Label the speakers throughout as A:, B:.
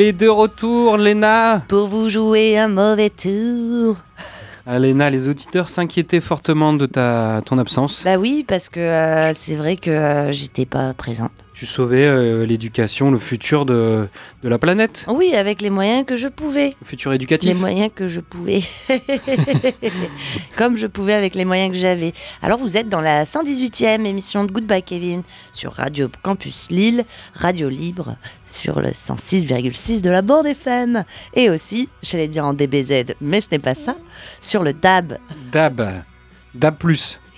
A: toutes
B: Elle est de retour, Léna
A: pour vous jouer un mauvais tour.
B: Ah, Léna, les auditeurs s'inquiétaient fortement de ta, ton absence.
A: Bah oui, parce que euh, c'est vrai que euh, j'étais pas présente.
B: Tu sauvais euh, l'éducation, le futur de, de la planète,
A: Oui, avec les moyens que je pouvais.
B: le futur
A: Les
B: éducatif.
A: moyens que je pouvais. Comme je pouvais avec les moyens que j'avais. Alors vous êtes dans la 118e émission de Goodbye Kevin sur Radio Campus Lille, Radio Libre sur le 106,6 de la bande FM. Et aussi, j'allais dire en DBZ, mais ce n'est pas ça, sur le DAB.
B: DAB. DAB+.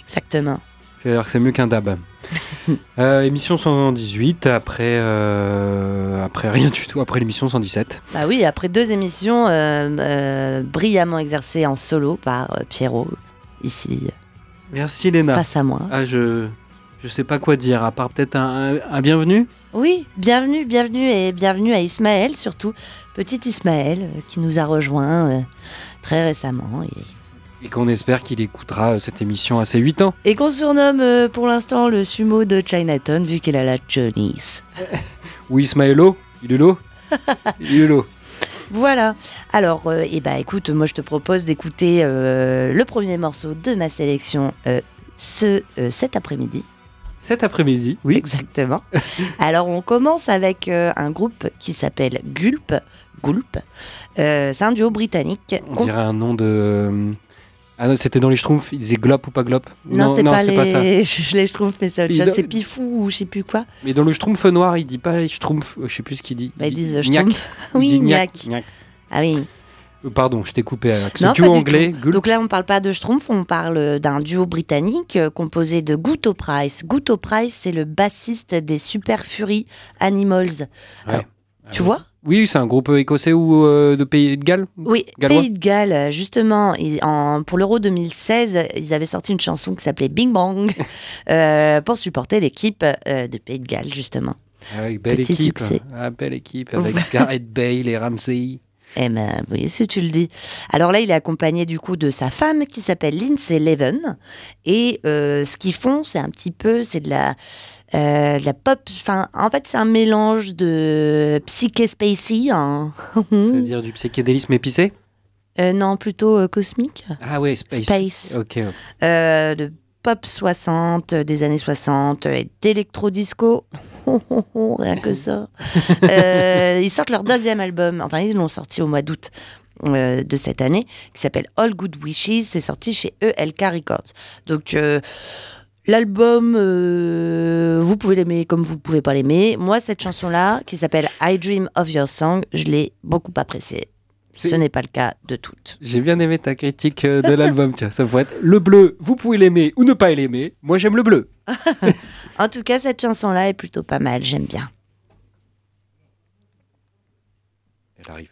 A: Exactement.
B: C'est-à-dire que c'est mieux qu'un DAB. Euh, émission 118, après, euh, après rien du tout, après l'émission 117.
A: Bah oui, après deux émissions euh, brillamment exercées en solo par Pierrot, ici,
B: Merci Léna.
A: face à moi.
B: Ah, je, je sais pas quoi dire, à part peut-être un, un- un bienvenu
A: Oui, bienvenue, bienvenue et bienvenue à Ismaël surtout, petit Ismaël qui nous a rejoint très récemment et,
B: et qu'on espère qu'il écoutera euh, cette émission à ses 8 ans.
A: et qu'on surnomme euh, pour l'instant le sumo de Chinatown vu qu'il a la Johnny's.
B: Oui, Ismaëlo, il est là Il est là.
A: Voilà. Alors, euh, eh ben, écoute, moi je te propose d'écouter euh, le premier morceau de ma sélection euh, ce euh, cet après-midi.
B: Cet après-midi, oui.
A: Exactement. Alors, on commence avec euh, un groupe qui s'appelle Gulp. Gulp. Euh, c'est un duo britannique.
B: On dirait un nom de. Ah non, c'était dans les Schtroumpfs, il disait glop ou pas glop
A: Non, c'est pas, les...
B: pas ça.
A: les Schtroumpfs, mais c'est autre chose. C'est Pifou ou je sais plus quoi.
B: Mais dans le Schtroumpf noir, il dit pas Schtroumpf, euh, je sais plus ce qu'il dit.
A: Bah, ils disent. Schtroumpf. Oui, gnac.
B: gnac.
A: Ah oui.
B: Euh, Pardon, je t'ai coupé avec ce
A: Non,
B: duo
A: du
B: anglais.
A: Donc là, on parle pas de Schtroumpf, on parle d'un duo britannique euh, composé de Guto Price. Guto Price, c'est le bassiste des Super Fury Animals. Alors, tu vois
B: Oui, c'est un groupe écossais ou euh, de pays de Galles
A: Oui,
B: Gallois
A: Pays de Galles, justement, ils- en- pour l'Euro 2016, ils avaient sorti une chanson qui s'appelait Bing Bang euh, pour supporter l'équipe euh, de Pays de Galles, justement.
B: Avec belle
A: Petit
B: équipe.
A: succès.
B: Ah, belle équipe avec Gareth Bale et Ramsey.
A: Eh ben, oui, si tu le dis. Alors là, il est accompagné du coup de sa femme qui s'appelle Lindsay Leven. Et ce qu'ils font, c'est un petit peu, c'est de la, euh, de la pop. Enfin, en fait, c'est un mélange de psyché spacey. hein.
B: C'est-à-dire du psychédélisme épicé?
A: Euh, non, plutôt euh, cosmique.
B: Ah ouais, Space.
A: Space.
B: Ok.
A: de pop 60, euh, des années 60, euh, et d'électro-disco. Oh, oh, oh, rien que ça. Ils sortent leur deuxième album, enfin ils l'ont sorti au mois d'août de cette année, qui s'appelle All Good Wishes. C'est sorti chez ELK Records. Donc l'album, euh, vous pouvez l'aimer comme vous pouvez pas l'aimer. Moi, cette chanson-là, qui s'appelle I Dream of Your Song, je l'ai beaucoup appréciée. Ce n'est pas le cas de toutes.
B: J'ai bien aimé ta critique euh, de l'album. Tiens, ça pourrait être le bleu. Vous pouvez l'aimer ou ne pas l'aimer. Moi, j'aime le bleu.
A: En tout cas, cette chanson-là est plutôt pas mal, j'aime bien.
B: Elle arrive.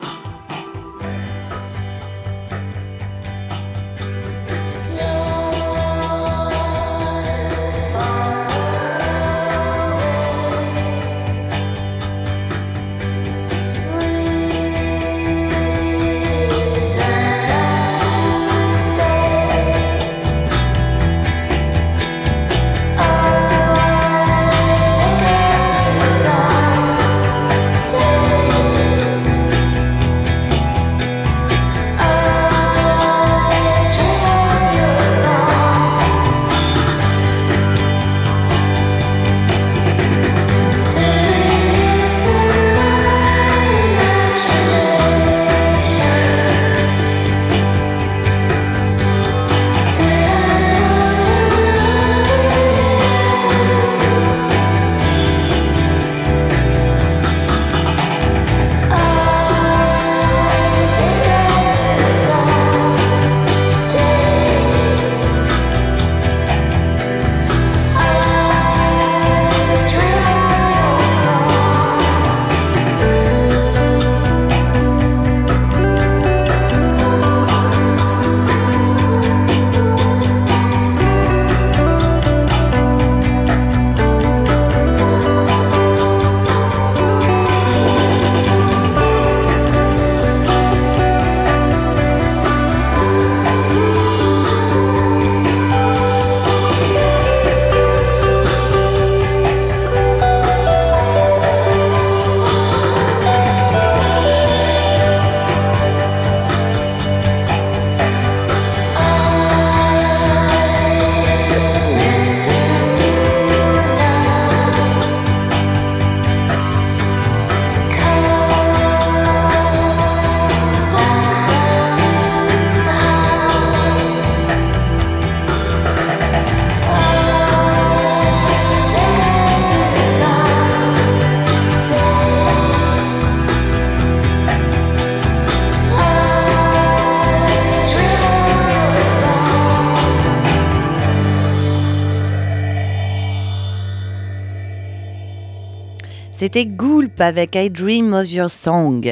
A: C'était Gulp avec I Dream of Your Song.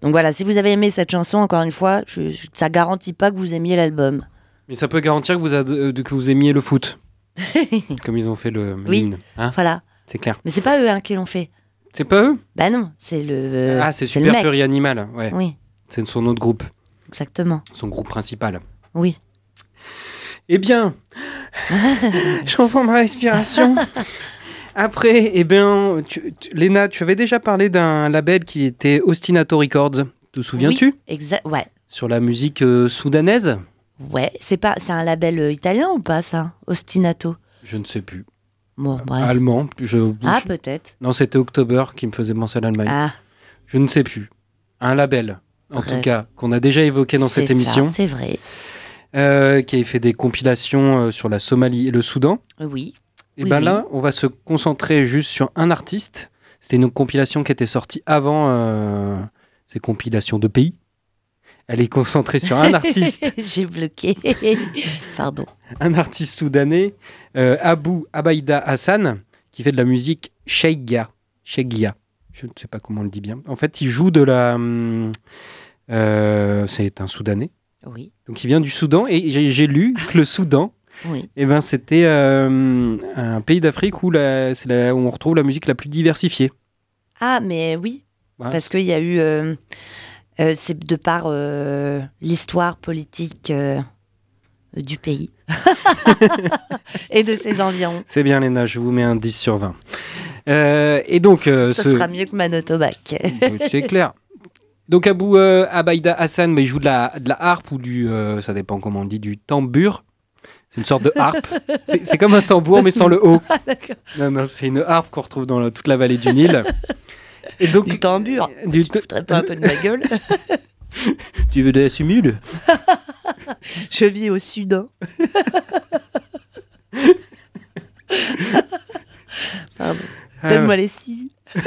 A: Donc voilà, si vous avez aimé cette chanson, encore une fois, je, ça garantit pas que vous aimiez l'album.
B: Mais ça peut garantir que vous, euh, que vous aimiez le foot. Comme ils ont fait le
A: Oui.
B: hein,
A: Voilà.
B: c'est clair.
A: Mais c'est pas eux hein, qui l'ont fait.
B: C'est pas eux?
A: Bah non, c'est le. euh,
B: Ah, c'est
A: le
B: Super
A: mec.
B: Fury Animal. Ouais,
A: Oui,
B: c'est son autre groupe,
A: exactement.
B: son groupe principal.
A: Oui.
B: Eh bien, je reprends ma respiration. Après, eh bien, tu- tu- Léna, tu avais déjà parlé d'un label qui était Ostinato Records. Te souviens-tu
A: Exact. Ouais.
B: Sur la musique euh, soudanaise
A: Ouais. C'est pas. C'est un label euh, italien ou pas ça? Ostinato.
B: Je ne sais plus.
A: Bon, bref.
B: Allemand. Je,
A: Ah
B: je-
A: peut-être.
B: non, c'était October qui me faisait penser à l'Allemagne.
A: Ah.
B: Je ne sais plus. Un label, en
A: Bref.
B: tout cas, qu'on a déjà évoqué dans cette émission,
A: C'est vrai.
B: euh, qui a fait des compilations euh, sur la Somalie et le Soudan.
A: Oui.
B: Et
A: Oui,
B: ben
A: oui.
B: là, on va se concentrer juste sur un artiste. C'était une compilation qui était sortie avant euh, ces compilations de pays. Elle est concentrée sur un artiste,
A: J'ai bloqué. Pardon.
B: un artiste soudanais, euh, Abu Abaïda Hassan, qui fait de la musique Sheigia. Sheigia. Je ne sais pas comment on le dit bien. En fait, il joue de la. hum, euh, c'est un Soudanais.
A: Oui.
B: Donc, il vient du Soudan. Et j'ai lu que le Soudan,
A: Oui.
B: eh ben, c'était euh, un pays d'Afrique où, la- c'est la- où on retrouve la musique la plus diversifiée.
A: Ah, mais oui.
B: Ouais.
A: Parce qu'il y a eu. euh, euh, c'est de par euh, l'histoire politique du pays et de ses environs.
B: C'est bien, Léna, je vous mets un 10 sur 20. Euh, et donc, euh,
A: Ça
B: ce-
A: sera mieux que Manotobac.
B: c'est clair. Donc, Abou Abaïda Hassan, mais il joue de la, de la harpe ou du, ça dépend comment on dit, du tambour. C'est une sorte de harpe. C'est- comme un tambour, mais sans le haut. Non, non, c'est une harpe qu'on retrouve dans la- toute la vallée du Nil. Et donc,
A: du tambour.
B: du
A: Tu te pas un peu de ma gueule
B: tu veux de la simule?
A: Je vis au sud. hein. Pardon.
B: Ah,
A: Donne-moi les six.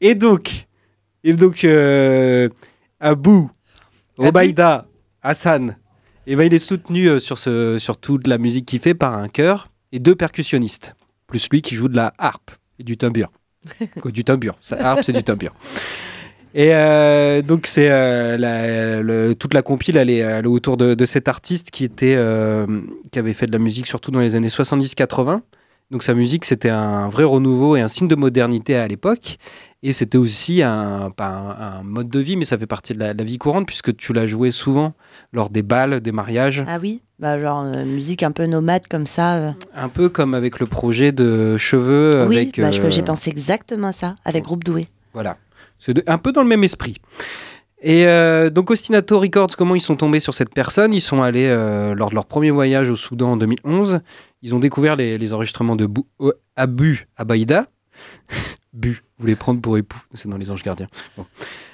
B: Et donc, et donc euh, Abou Obaïda Hassan, et ben, il est soutenu euh, sur, ce, sur toute la musique qu'il fait par un chœur et deux percussionnistes, plus lui qui joue de la harpe et du tambour. Quoi, du tambour, sa harpe c'est du tambour. Et euh, donc c'est euh, toute la compile elle est, elle est autour de, de cet artiste qui était euh, qui avait fait de la musique surtout dans les années 70-80. Donc sa musique c'était un vrai renouveau et un signe de modernité à l'époque. Et c'était aussi un, pas un, un mode de vie, mais ça fait partie de la, la vie courante puisque tu l'as joué souvent lors des balles, des mariages.
A: Ah oui bah, Genre euh, musique un peu nomade comme ça. euh.
B: Un peu comme avec le projet de cheveux.
A: oui,
B: avec,
A: bah,
B: euh,
A: j'ai pensé exactement à ça avec Groupe Doué.
B: Voilà. C'est un peu dans le même esprit. Et euh, donc Ostinato Records, comment ils sont tombés sur cette personne? Ils sont allés, euh, lors de leur premier voyage au Soudan en 2011, ils ont découvert les, les enregistrements de Bou- euh, Abu Abaïda. Bu, vous les prendre pour époux, c'est dans les anges gardiens.
A: Ah,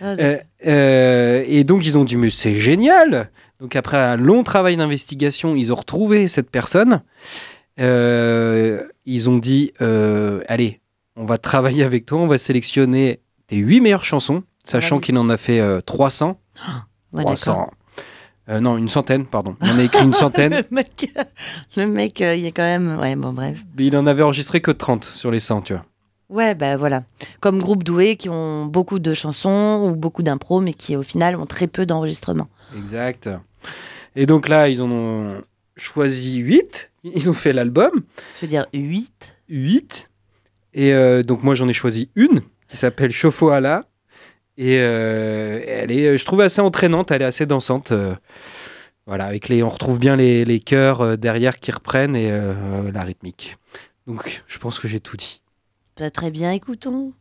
B: Euh, euh, et donc ils ont dit mais c'est génial. Donc après un long travail d'investigation, ils ont retrouvé cette personne. Euh, ils ont dit allez, on va travailler avec toi, on va sélectionner tes huit meilleures chansons, sachant qu'il en a fait euh, 300.
A: ouais, d'accord.
B: 300. Euh, non, une centaine, pardon. Il en a écrit une centaine,
A: le mec, le mec euh, il est quand même. Ouais, bon, bref.
B: mais il en avait enregistré que 30 sur les 100, tu vois.
A: Ouais, bah voilà. Comme Groupe Doué qui ont beaucoup de chansons ou beaucoup d'impro, mais qui au final ont très peu d'enregistrements.
B: Exact. Et donc là, ils en ont choisi 8. Ils ont fait l'album.
A: Je veux dire 8.
B: 8. Et euh, donc moi j'en ai choisi une qui s'appelle Chauffo Ala. Et euh, elle est, je trouve, assez entraînante, elle est assez dansante. euh, voilà, avec les, on retrouve bien les, les chœurs derrière qui reprennent et la rythmique. Donc je pense que j'ai tout dit.
A: Bah, très bien, écoutons.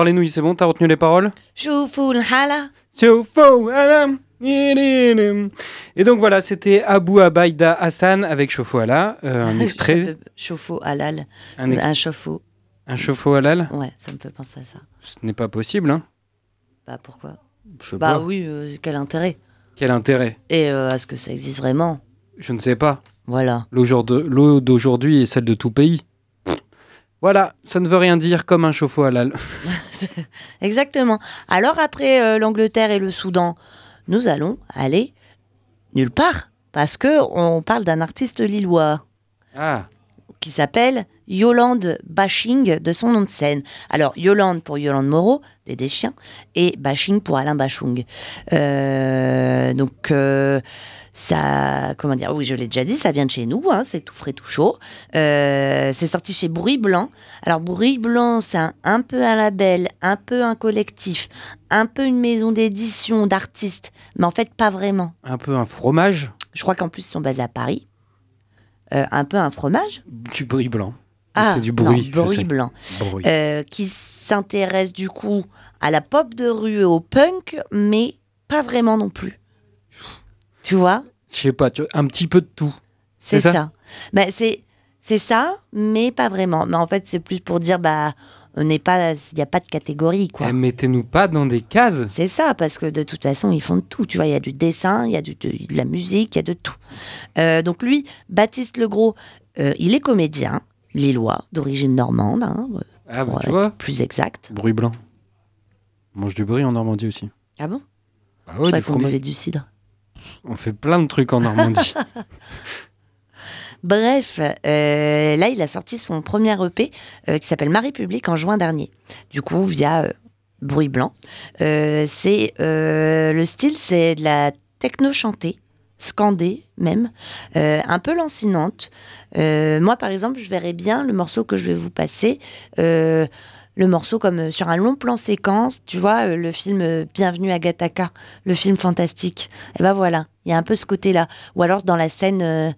B: Alors les nouilles, c'est bon, t'as retenu les paroles. Et donc voilà, c'était Abu Abaïda Hassan avec Chauffe Ala, euh, un extrait,
A: Chauffe-eau halal.
B: un, ex-
A: Un chauffe-eau.
B: un chauffe-eau halal.
A: Ouais, ça me fait penser à ça.
B: Ce n'est pas possible, hein
A: Bah pourquoi
B: Je sais
A: Bah
B: pas.
A: oui, euh, quel intérêt
B: Quel intérêt
A: Et euh, est-ce que ça existe vraiment
B: Je ne sais pas.
A: Voilà.
B: L'eau d'aujourd'hui est celle de tout pays. Voilà, ça ne veut rien dire comme un chauffe-eau halal.
A: Exactement. Alors après euh, l'Angleterre et le Soudan, nous allons aller nulle part parce que on parle d'un artiste lillois
B: Ah,
A: qui s'appelle Yolande Bashing de son nom de scène. Alors Yolande pour Yolande Moreau, des des chiens, et Bashing pour Alain Bachung. Euh, donc euh, ça, comment dire, oui je l'ai déjà dit, ça vient de chez nous, hein, c'est tout frais, tout chaud. Euh, c'est sorti chez Bruit Blanc. Alors Bruit Blanc, c'est un, un peu un label, un peu un collectif, un peu une maison d'édition d'artistes, mais en fait pas vraiment.
B: un peu un fromage,
A: Je crois qu'en plus ils sont basés à Paris. Euh, un peu un fromage?
B: du bruit blanc.
A: Ah,
B: c'est du bruit.
A: non, bruit blanc.
B: Bruit.
A: Euh, qui s'intéresse du coup à la pop de rue et au punk, mais pas vraiment non plus. Tu vois
B: Je sais pas, tu- un petit peu de tout.
A: C'est ça.
B: ça
A: Ben, c'est c'est ça, mais pas vraiment. Mais en fait, c'est plus pour dire bah on n'est pas, il n'y a pas de catégorie quoi.
B: Eh, Mettez-nous pas dans des cases.
A: C'est ça, parce que de toute façon, ils font de tout. Tu vois, il y a du dessin, il y a du- de, de la musique, il y a de tout. Euh, donc lui, Baptiste Legros, euh, il est comédien, lillois, d'origine normande, hein,
B: Ah, bah,
A: pour
B: tu
A: être
B: vois,
A: plus exact.
B: bruit blanc. On mange du bruit en Normandie aussi.
A: Ah bon
B: Ah
A: Je
B: ouais,
A: croyais
B: du fromage.
A: du cidre.
B: On fait plein de trucs en Normandie.
A: Bref, euh, là, il a sorti son premier EP euh, qui s'appelle Ma République en juin dernier. Du coup, via euh, Bruit Blanc. Euh, c'est euh, le style, c'est de la techno chantée, scandée même, euh, un peu lancinante. Euh, moi, par exemple, je verrais bien le morceau que je vais vous passer. Le morceau comme euh, sur un long plan séquence, tu vois, euh, le film euh, Bienvenue à Gattaca, le film fantastique. Et ben voilà, il y a un peu ce côté-là. Ou alors dans la scène, euh,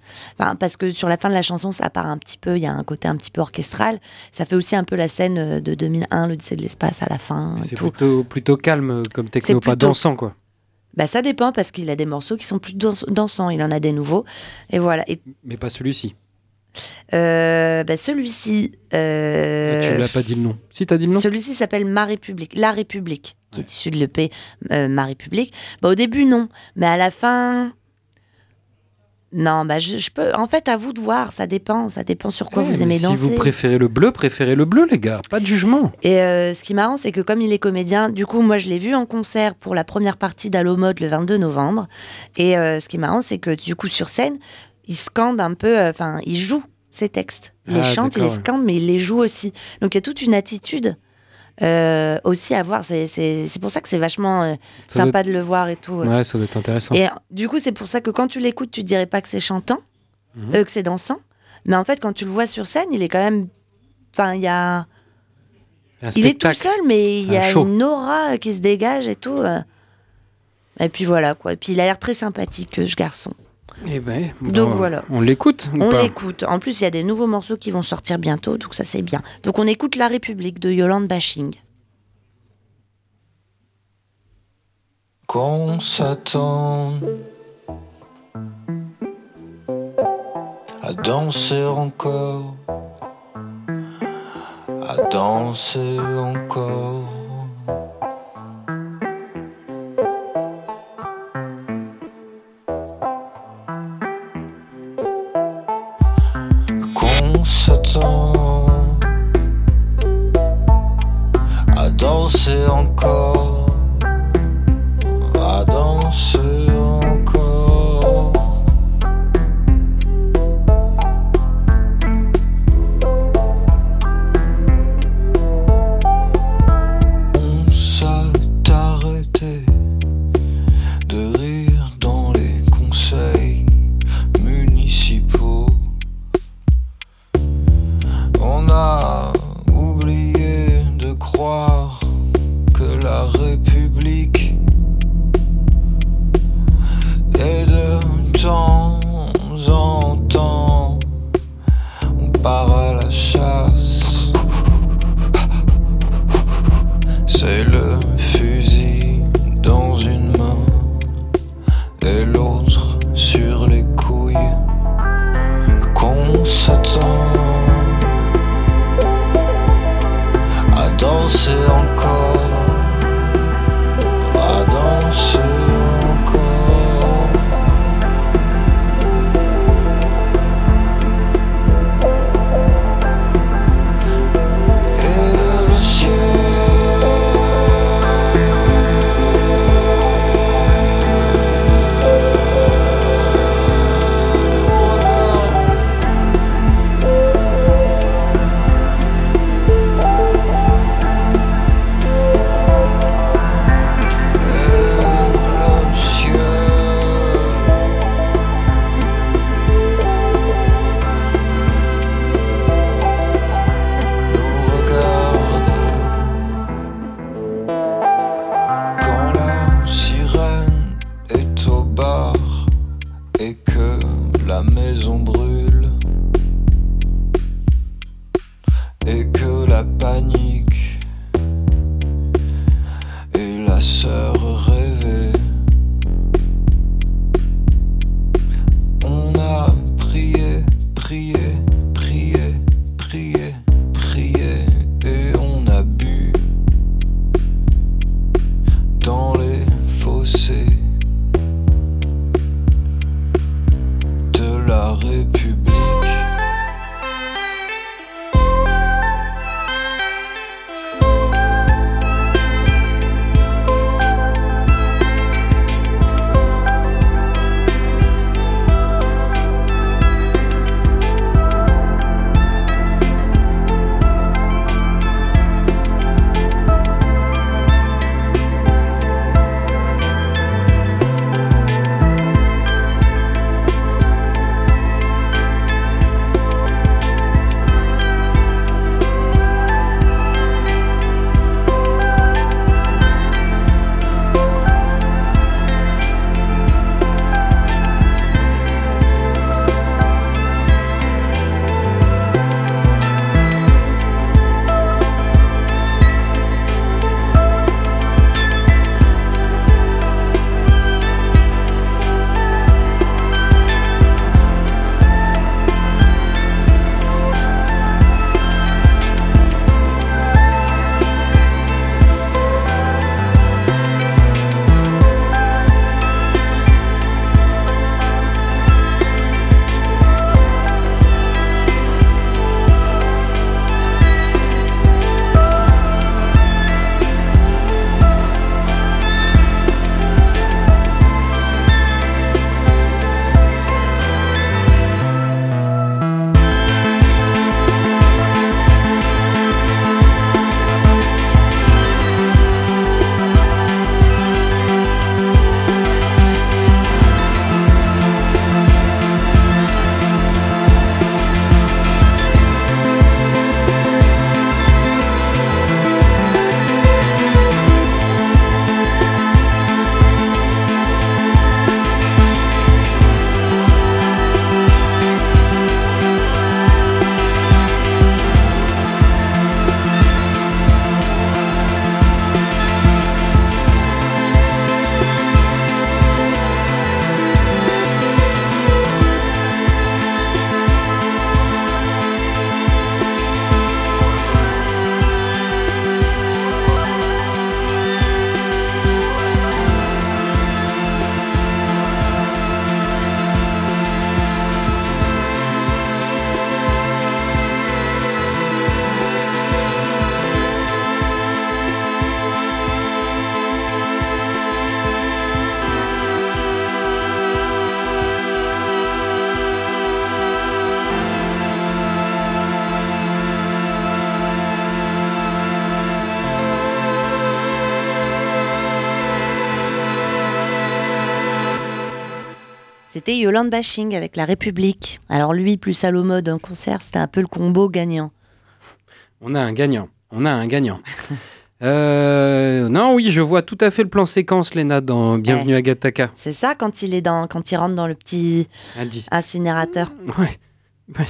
A: parce que sur la fin de la chanson, ça part un petit peu, il y a un côté un petit peu orchestral. Ça fait aussi un peu la scène de 2001, l'Odyssée de l'espace à la fin.
B: C'est plutôt, plutôt calme comme techno, pas
A: plutôt-
B: dansant quoi.
A: Bah, ça dépend parce qu'il a des morceaux qui sont plus dans- dansants, il en a des nouveaux. Et voilà. Et
B: Mais pas celui-ci.
A: Euh, bah, celui-ci. euh,
B: Tu l'as pas dit le nom. Si t'as dit le nom
A: Celui-ci s'appelle Ma République, La République, qui
B: Ouais.
A: est issu de l'EP euh, Ma République. Bah, au début, non. Mais à la fin. Non, bah, je, je peux. En fait, à vous de voir, ça dépend. Ça dépend sur quoi vous aimez
B: si
A: danser.
B: vous préférez le bleu, préférez le bleu les gars. Pas de jugement.
A: Et euh, ce qui est marrant, c'est que comme il est comédien, du coup, moi, je l'ai vu en concert pour la première partie d'Allo Mode le 22 novembre. Et euh, ce qui est marrant, c'est que du coup, sur scène, il scande un peu, euh, enfin, il joue ses textes. Il les
B: Ah,
A: chante, il les scande, mais il les joue aussi. Donc, il y a toute une attitude euh, aussi à voir. C'est- pour ça que c'est vachement euh,
B: doit
A: sympa de le voir et tout.
B: Ouais, ça doit être intéressant.
A: Et du coup, c'est pour ça que quand tu l'écoutes, tu te dirais pas que c'est chantant,
B: Mhm.
A: euh, que c'est dansant. Mais en fait, quand tu le vois sur scène, il est quand même. Enfin, il y a.
B: Un
A: Il est tout seul, mais il y a
B: show.
A: une aura qui se dégage et tout. Et puis voilà, quoi. Et puis il a l'air très sympathique, ce garçon.
B: Eh ben,
A: Donc voilà.
B: On l'écoute ou
A: On l'écoute. En plus, il y a des nouveaux morceaux qui vont sortir bientôt, donc ça c'est bien. Donc on écoute La République de Yolande Bashing.
C: qu'on s'attend à danser encore, à danser encore.
A: C'était Yolande Bashing avec La République. Alors lui, plus mode en concert, c'était un peu le combo gagnant.
B: On a un gagnant. On a un gagnant. Euh, non, oui, je vois tout à fait le plan séquence, Léna, dans Bienvenue à Gattaca.
A: C'est ça quand il est dans, quand il rentre dans le petit
B: A dit.
A: incinérateur.
B: Ouais. Ouais.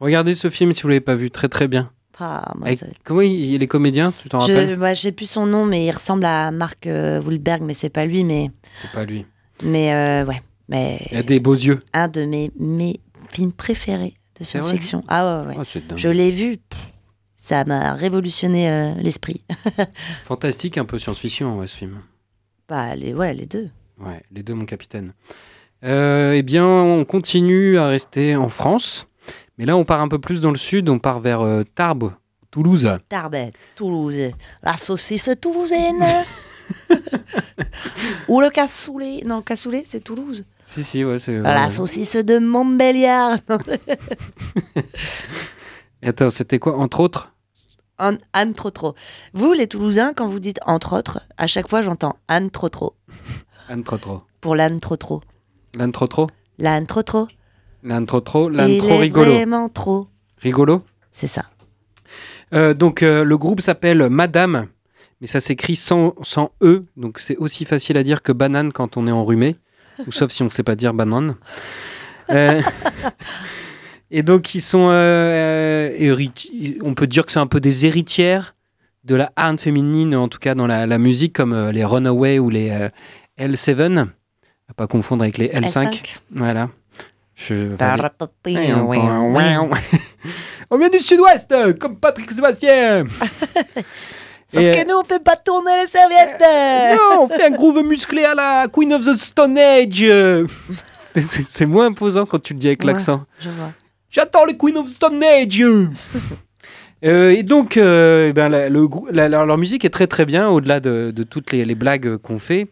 B: Regardez ce film si vous l'avez pas vu, très très bien.
A: Ah, moi,
B: Avec-
A: c'est-
B: comment il, il est comédien, tu t'en
A: je,
B: rappelles
A: ouais, j'ai plus son nom, mais il ressemble à Mark euh, Wahlberg, mais c'est pas lui, mais,
B: C'est pas lui.
A: mais euh, ouais, mais
B: Il a des beaux yeux.
A: un de mes, mes films préférés de science-fiction. Ah ouais, ouais.
B: Oh, dingue.
A: Je l'ai vu, ça m'a révolutionné euh, l'esprit.
B: Fantastique un peu science-fiction, ouais, ce film.
A: Bah les, ouais, les deux.
B: Ouais, les deux, mon capitaine. Euh, eh bien, on continue à rester en France. Mais là, on part un peu plus dans le sud. On part vers euh, Tarbes, Toulouse.
A: Tarbes, Toulouse, la saucisse toulousaine. Ou le cassoulet. Non, cassoulet, c'est Toulouse.
B: Si, si, ouais, c'est.
A: La
B: ouais.
A: saucisse de Montbéliard.
B: Attends, c'était quoi, entre autres?
A: An- Anne trop trop. Vous, les Toulousains, quand vous dites entre autres, à chaque fois j'entends Anne trop trop.
B: L'âne trop trop.
A: Pour l'âne trop trop.
B: L'âne trop trop
A: L'âne trop trop.
B: L'âne trop rigolo.
A: vraiment trop.
B: Rigolo?
A: C'est ça.
B: Euh, donc euh, le groupe s'appelle Madame, mais ça s'écrit sans, sans E, donc c'est aussi facile à dire que banane quand on est enrhumé, ou sauf si on ne sait pas dire banane. Euh, et donc ils sont, euh, hériti- on peut dire que c'est un peu des héritières de la harne féminine, en tout cas dans la, la musique, comme euh, les Runaway ou les euh, L7, à pas confondre avec les L5. Voilà. Je. On vient du sud-ouest, euh, comme Patrick Sébastien.
A: Sauf
B: Et,
A: que nous, on fait pas tourner les serviettes.
B: Non, on fait un groove musclé à la Queen of the Stone Age. C'est- moins imposant quand tu le dis avec
A: Ouais.
B: l'accent. J'attends le Queen of the Stone Age. Euh, et donc, euh, eh ben, la- le la- leur, leur musique est très très bien, au-delà de, de toutes les, les blagues qu'on fait.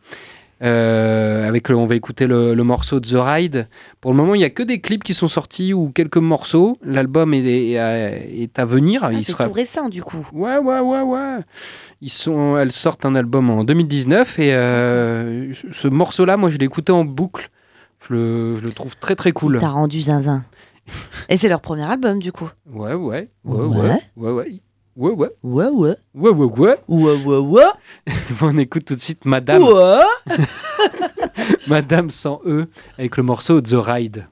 B: Euh, avec le- on va écouter le, le morceau de The Ride. Pour le moment, il n'y a que des clips qui sont sortis ou quelques morceaux. L'album est, est à- est à venir.
A: Ah,
B: il
A: c'est
B: sera
A: tout récent, du coup.
B: Ouais, ouais, ouais, ouais. Ils sont, elles sortent un album en 2019 et euh, ce- ce morceau-là, moi, je l'ai écouté en boucle. Je le, je le trouve très, très cool.
A: T'as rendu zinzin. Et c'est leur premier album, du coup.
B: Ouais, ouais, ouais, ouais,
A: Ouais.
B: ouais, ouais, ouais, ouais,
A: Ouais, ouais.
B: ouais, ouais, ouais.
A: Ouais, ouais, ouais.
B: On écoute tout de suite Madame,
A: Ouais.
B: Madame sans E avec le morceau The Ride.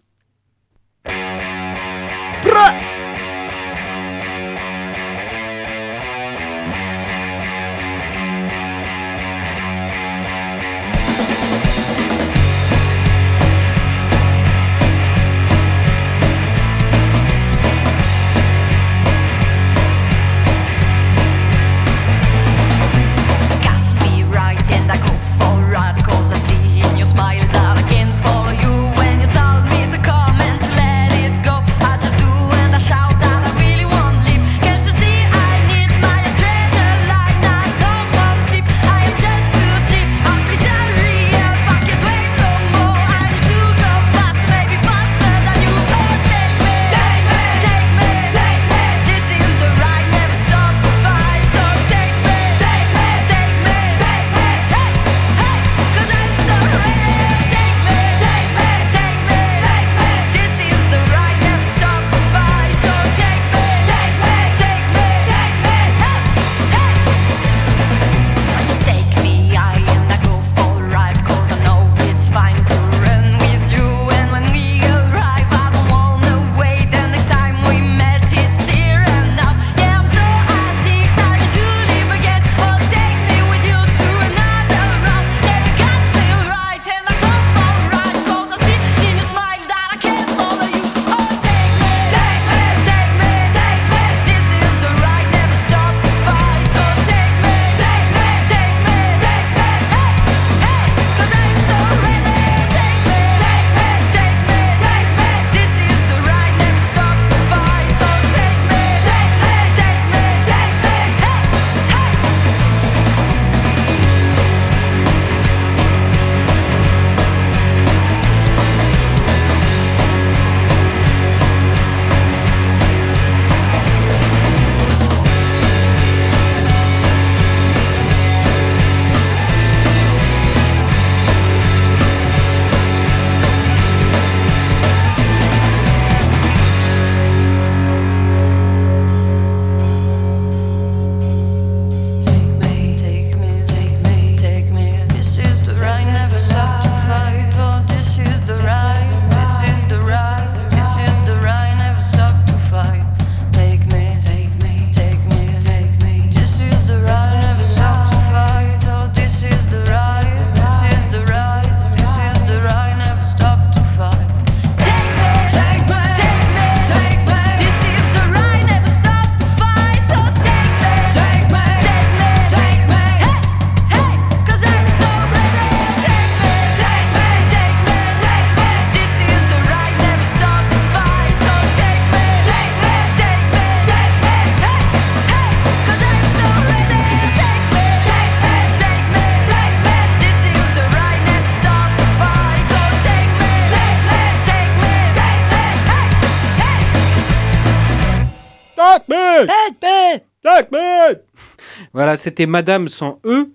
B: Voilà, c'était Madame sans E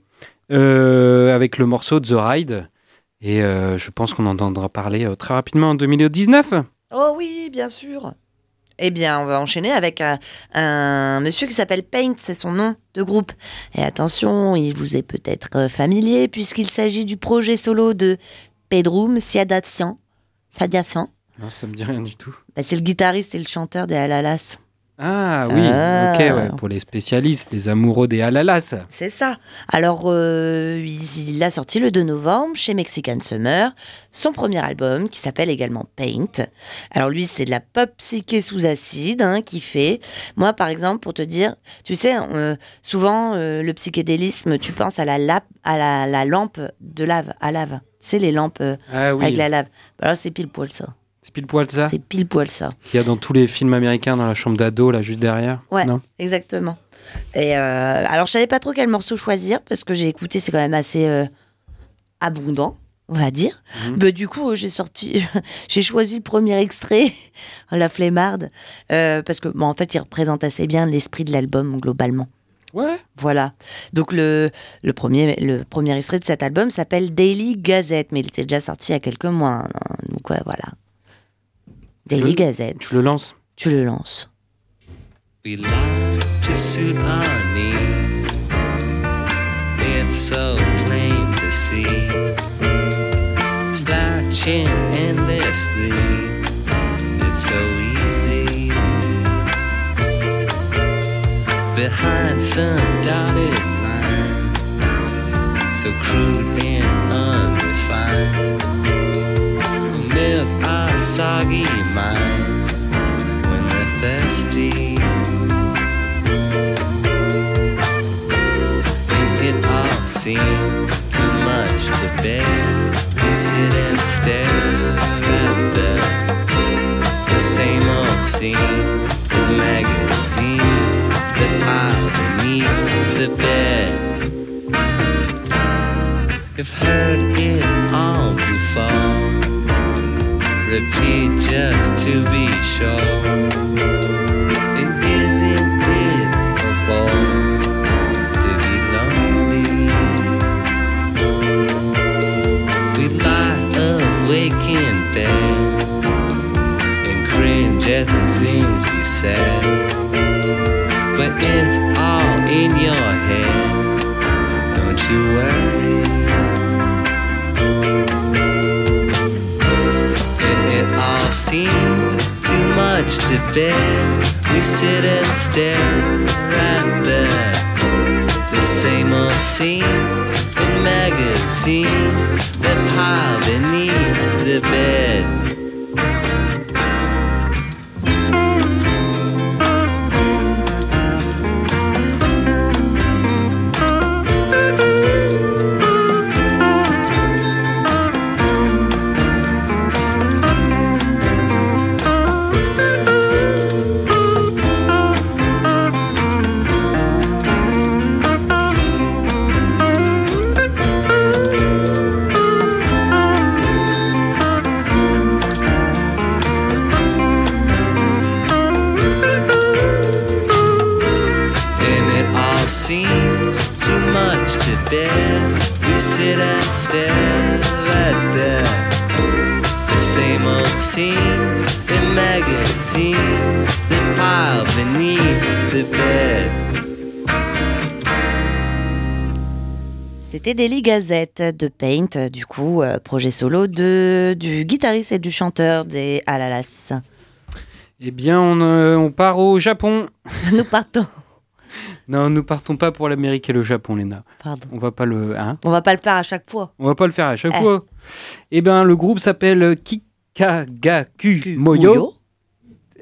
B: euh, avec le morceau The Ride. Et euh, je pense qu'on en entendra parler euh, très rapidement en 2019.
A: Oh oui, bien sûr. Eh bien, on va enchaîner avec un, un monsieur qui s'appelle Paint, c'est son nom de groupe. Et attention, il vous est peut-être familier puisqu'il s'agit du projet solo de Pedrum Siadacian. Sadiacian.
B: Non, ça me dit rien du tout.
A: Bah, c'est le guitariste et le chanteur des Alalas.
B: Ah oui,
A: Ah.
B: ok, ouais, pour les spécialistes, les amoureux des halalas.
A: C'est ça. Alors, euh, il, a sorti le 2 novembre chez Mexican Summer son premier album qui s'appelle également Paint. Alors lui, c'est de la pop psyché sous acide hein, qui fait. Moi, par exemple, pour te dire, tu sais, euh, souvent euh, le psychédélisme, tu penses à la, lap- à la, la lampe de lave, à lave. Tu sais, les lampes
B: Ah oui,
A: avec la lave. Bah Alors c'est pile poil ça.
B: C'est pile poil ça
A: C'est pile poil ça.
B: qu'il y a dans tous les films américains dans la chambre d'ado, là, juste derrière.
A: Ouais.
B: Non?
A: Exactement. Et euh, alors, je savais pas trop quel morceau choisir parce que j'ai écouté, c'est quand même assez euh, abondant, on va dire. Bah, du coup, j'ai sorti, j'ai choisi le premier extrait, La Flemmarde, euh, parce que, bon, en fait, il représente assez bien l'esprit de l'album globalement.
B: Ouais.
A: Voilà. Donc, le, le, premier, le premier extrait de cet album s'appelle Daily Gazette, mais il était déjà sorti il y a quelques mois. hein. Donc, ouais, voilà. Daily Gazette.
B: Tu le lances
A: Tu le lances.
D: We like to suit our needs. It's so plain to see. Slouching endlessly. It's so easy. Behind some dotted line. So crude and unrefined. Soggy mind when they're thirsty. When it all seems too much to bear, we sit and stare at the, the same old scenes, the magazines that pile beneath the bed. You've heard it all before. Repeat just to be sure. It isn't bore to be lonely? We lie awake in bed and cringe at the things we said. But it's all in your head. Don't you worry. Much to bear. We sit and stare at the, the same old scenes in magazines that pile beneath the bed.
A: C'était Daily Gazette de Paint, du coup, euh, projet solo de, du guitariste et du chanteur des Alalas.
B: Eh bien, on, euh, on part au Japon.
A: Nous partons.
B: Non, nous partons pas pour l'Amérique et le Japon, Léna.
A: Pardon.
B: On va pas le, hein
A: On va pas le faire à chaque fois.
B: On va pas le faire à chaque
A: Eh.
B: fois. Eh bien, le groupe s'appelle Kikagaku Moyo.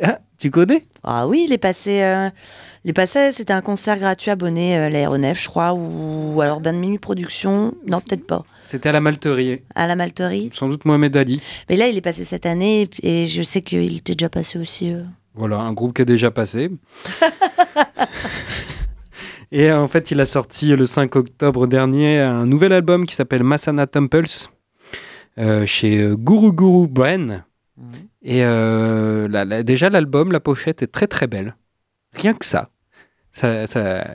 B: Ah, tu connais?
A: Ah oui, il est passé. euh, il est passé. C'était un concert gratuit abonné à l'aéronef, je crois, ou alors Bain de Minuit Production. Non, peut-être pas.
B: C'était à la Malterie.
A: À la Malterie.
B: Sans doute Mohamed Ali.
A: Mais là, il est passé cette année et, je sais qu'il était déjà passé aussi. euh.
B: Voilà, un groupe qui est déjà passé. Et en fait, il a sorti le 5 octobre dernier un nouvel album qui s'appelle Masana Temples euh, chez euh, Guru Guru Brain. Et euh, déjà, l'album, la pochette est très très belle. Rien que ça. Ça, ça,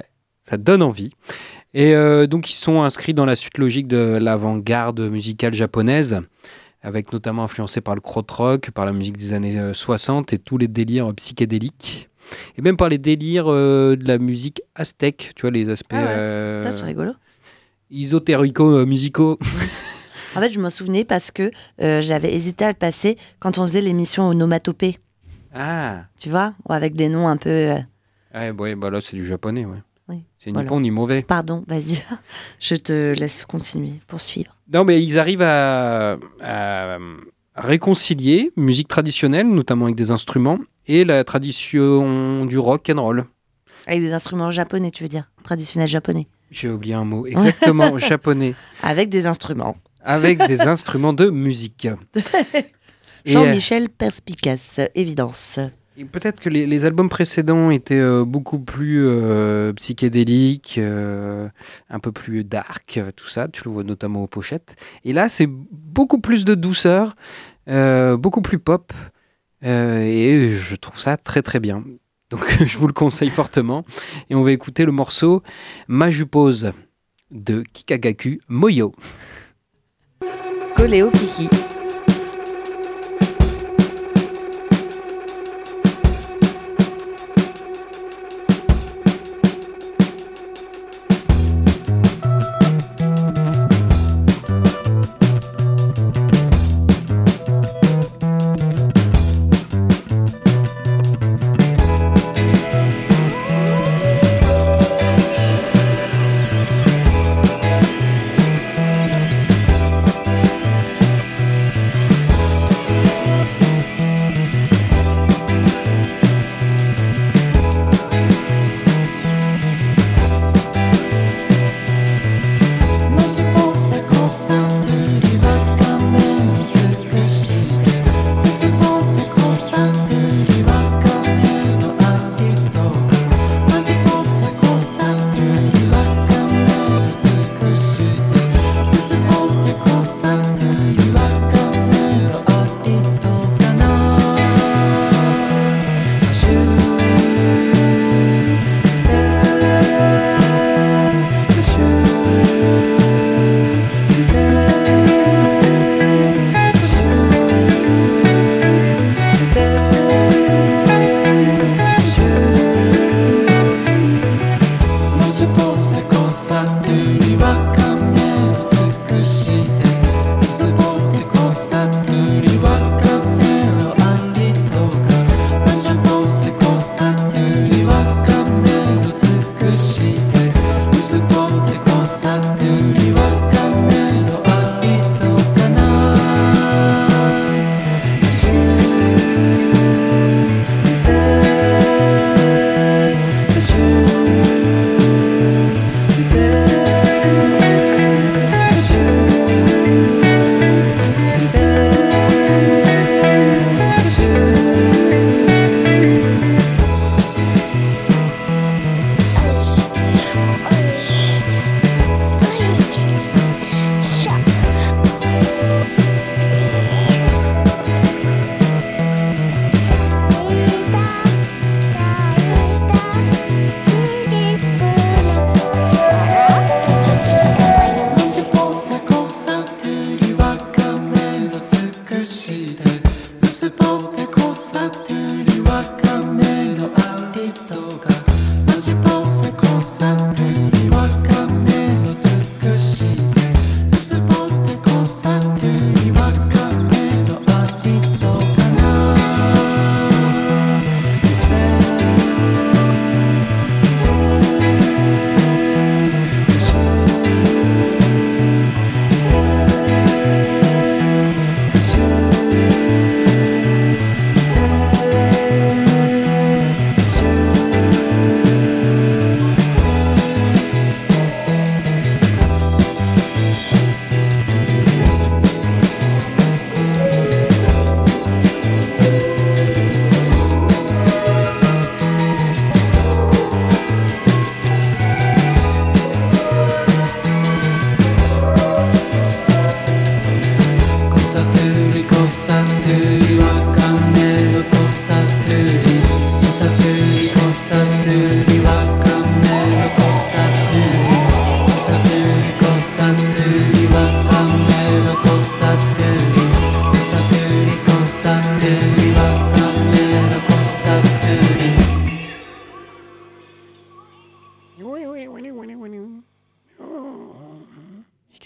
B: ça donne envie. Et euh, donc, ils sont inscrits dans la suite logique de l'avant-garde musicale japonaise, avec notamment influencé par le krautrock, par la musique des années euh, 60 et tous les délires psychédéliques. Et même par les délires euh, de la musique aztèque, tu vois, les aspects
A: Ah ouais.
B: euh,
A: c'est rigolo.
B: ésotérico-musicaux.
A: En fait, je m'en souvenais parce que euh, j'avais hésité à le passer quand on faisait l'émission Onomatopée,
B: ah,
A: tu vois, avec des noms un peu. euh,
B: ouais, ouais, bah là, c'est du japonais, ouais.
A: Oui,
B: C'est ni
A: voilà.
B: bon ni mauvais.
A: Pardon, vas-y, je te laisse continuer, poursuivre.
B: Non, mais ils arrivent à, à réconcilier musique traditionnelle, notamment avec des instruments, et la tradition du rock and roll.
A: Avec des instruments japonais, tu veux dire? Traditionnels japonais.
B: J'ai oublié un mot. Exactement, japonais.
A: Avec des instruments.
B: Avec des instruments de musique.
A: Jean-Michel Perspicace, évidence.
B: Peut-être que les, les albums précédents étaient euh, beaucoup plus euh, psychédéliques, euh, un peu plus dark, tout ça. Tu le vois notamment aux pochettes. Et là, c'est beaucoup plus de douceur, beaucoup plus pop. et je trouve ça très très bien. Donc je vous le conseille fortement. Et on va écouter le morceau Majupose de Kikagaku Moyo.
A: Leo
E: o Kiki.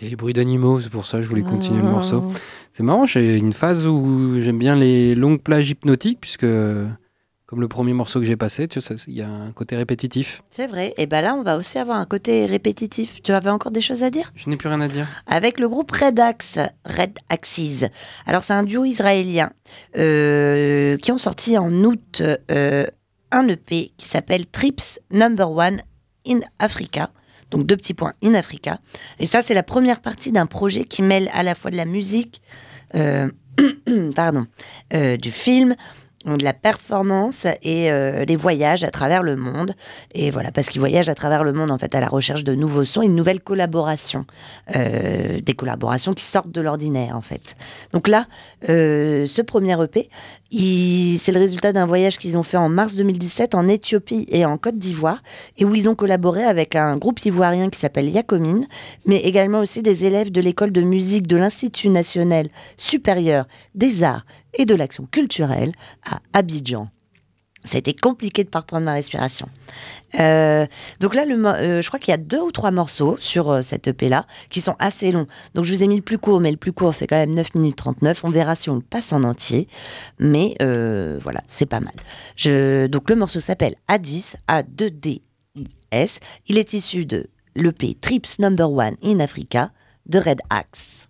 B: Il y a des bruits d'animaux, c'est pour ça que je voulais continuer le morceau. C'est marrant, j'ai une phase où j'aime bien les longues plages hypnotiques, puisque comme le premier morceau que j'ai passé, tu il y a un côté répétitif.
A: C'est vrai. Et ben là, on va aussi avoir un côté répétitif. Tu avais encore des choses à dire?
B: Je n'ai plus rien à dire.
A: avec le groupe Red Axe, Red Axes. Alors c'est un duo israélien euh, qui ont sorti en août euh, un EP qui s'appelle Trips Number One in Africa. Donc deux petits points in Africa. Et ça c'est la première partie d'un projet qui mêle à la fois de la musique, euh, pardon, euh, du film, de la performance et euh, les voyages à travers le monde. Et voilà, parce qu'ils voyagent à travers le monde en fait à la recherche de nouveaux sons et de nouvelles collaborations. Euh, des collaborations qui sortent de l'ordinaire en fait. Donc là, euh, ce premier EP, c'est le résultat d'un voyage qu'ils ont fait en mars 2017 en Éthiopie et en Côte d'Ivoire et où ils ont collaboré avec un groupe ivoirien qui s'appelle Yacomine, mais également aussi des élèves de l'école de musique de l'Institut national supérieur des arts et de l'action culturelle à Abidjan. Ça a été compliqué de pas reprendre ma respiration. Euh, donc là, euh, je crois qu'il y a deux ou trois morceaux sur euh, cette EP-là qui sont assez longs. Donc je vous ai mis le plus court, mais le plus court fait quand même 9 minutes 39. On verra si on le passe en entier. Mais voilà, c'est pas mal. Je, donc le morceau s'appelle A10, A2D-I-S. Il est issu de l'EP Trips Number One in Africa de Red Axe.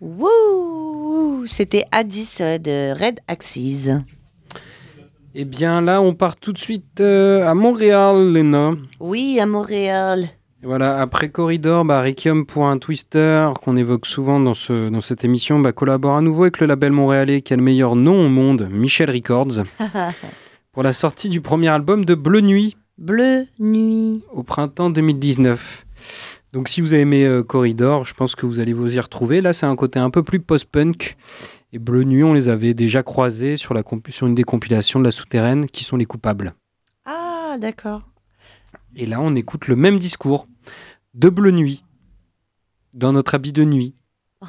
A: Wouh C'était Addis de Red Axis.
B: Eh bien là, on part tout de suite euh, à Montréal, Léna.
A: Oui, à Montréal.
B: Et Voilà, après Corridor, bah, Requiem pour un Twister, qu'on évoque souvent dans, ce, dans cette émission, bah, collabore à nouveau avec le label montréalais qui a le meilleur nom au monde, Michel Records, pour la sortie du premier album de Bleu Nuit
A: Bleu nuit.
B: au printemps 2019. Donc si vous avez aimé euh, Corridor, je pense que vous allez vous y retrouver. Là, c'est un côté un peu plus post-punk. Et Bleu Nuit, on les avait déjà croisés sur, la sur une des compilations de La Souterraine, qui sont les coupables.
A: Ah, d'accord.
B: Et là, on écoute le même discours de Bleu Nuit, dans notre habit de nuit.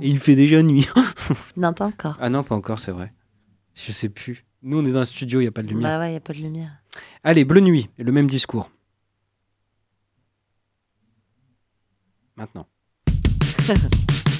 B: Et il fait déjà nuit.
A: non, pas encore.
B: ah non, pas encore, c'est vrai. Je sais plus. Nous, on est dans un studio, il n'y a pas de lumière.
A: Bah ouais, il n'y a pas de lumière.
B: Allez, Bleu Nuit, le même discours. Maintenant.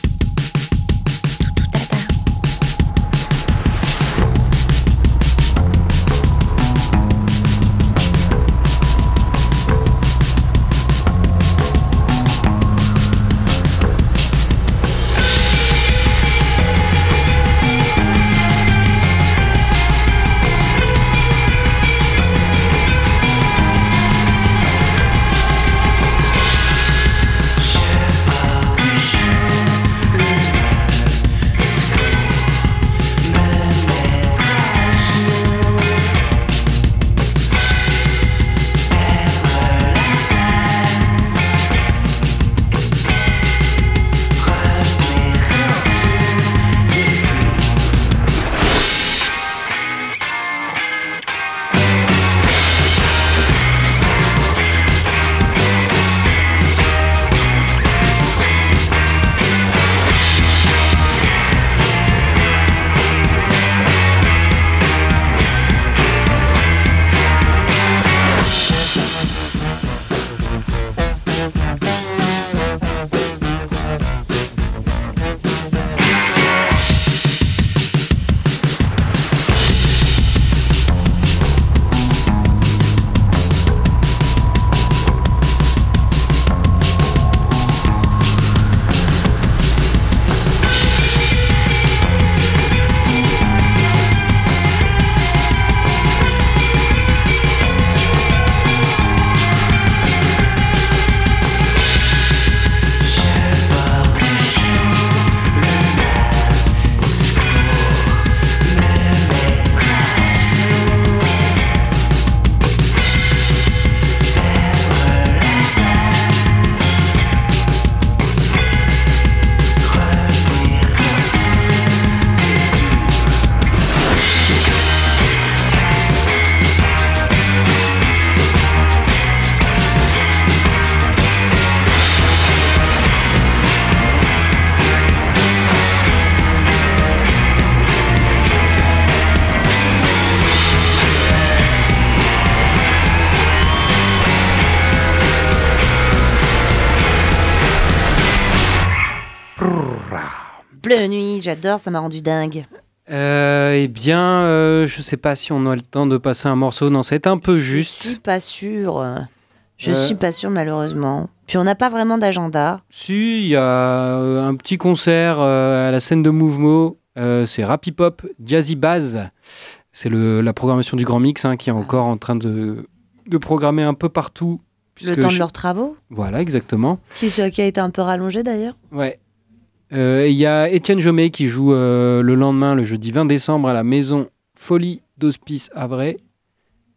A: Bleu nuit, j'adore, ça m'a rendu dingue.
B: Euh, eh bien, euh, je sais pas si on a le temps de passer un morceau. Non, c'est un peu
A: Je suis
B: juste.
A: pas sûre. Je
B: Euh.
A: suis pas sûre, malheureusement. Puis on n'a pas vraiment d'agenda.
B: Si, il y a euh, un petit concert euh, à la scène de Mouvement. C'est Rap Hip Hop Jazzy Baz. C'est la programmation du Grand Mix hein, qui est encore en train de, de programmer un peu partout.
A: Le temps de leurs travaux,
B: Voilà, exactement.
A: qui, qui a été un peu rallongé d'ailleurs.
B: Ouais. Euh, et Il y a Étienne Jomet qui joue euh, le lendemain, le jeudi 20 décembre, à la maison Folie d'Hospice Havray.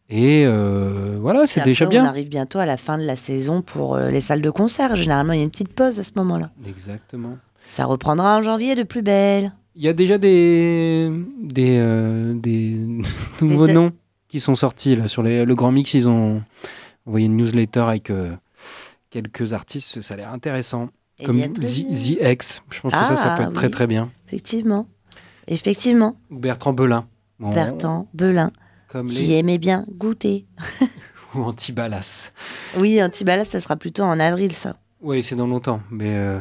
B: Et euh, voilà, c'est déjà
A: après, On
B: bien.
A: arrive bientôt à la fin de la saison pour euh, les salles de concert. Généralement, il y a une petite pause à ce moment-là.
B: Exactement.
A: Ça reprendra en janvier de plus belle.
B: Il y a déjà des, des, euh, des nouveaux
A: Des-
B: noms qui sont sortis là, sur les- le Grand Mix. Ils ont envoyé une newsletter avec quelques artistes. Ça a l'air intéressant.
A: Eh
B: Comme
A: bien, très
B: The,
A: bien.
B: The X. Je pense que ça, ça
A: Ah,
B: peut être très
A: oui.
B: très bien.
A: Effectivement. Effectivement.
B: Ou Bertrand Belin. Bon,
A: Bertrand Belin,
B: Comme
A: qui
B: les...
A: aimait bien goûter.
B: Ou Antibalas.
A: Oui, Antibalas, ça sera plutôt en avril, ça.
B: Oui, c'est dans longtemps. Mais euh,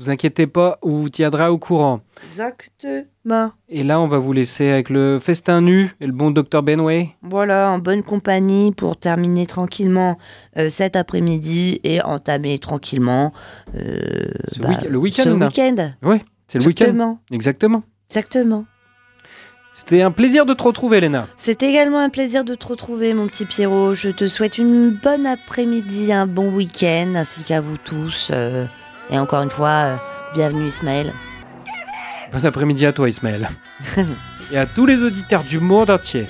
B: vous inquiétez pas, on vous tiendra au courant.
A: Exactement.
B: Et là, on va vous laisser avec le festin nu et le bon docteur Benway.
A: Voilà, en bonne compagnie pour terminer tranquillement euh, cet après-midi et entamer tranquillement euh,
B: Ce
A: bah,
B: week- le week-end,
A: ce week-end.
B: Ouais, c'est le week-end. Exactement.
A: Exactement.
B: C'était un plaisir de te retrouver, Léna.
A: C'est également un plaisir de te retrouver, mon petit Pierrot. Je te souhaite une bonne après-midi, un bon week-end, ainsi qu'à vous tous. euh, et encore une fois, euh, bienvenue Ismaël.
B: Bon après-midi à toi, Ismaël. et à tous les auditeurs du monde entier.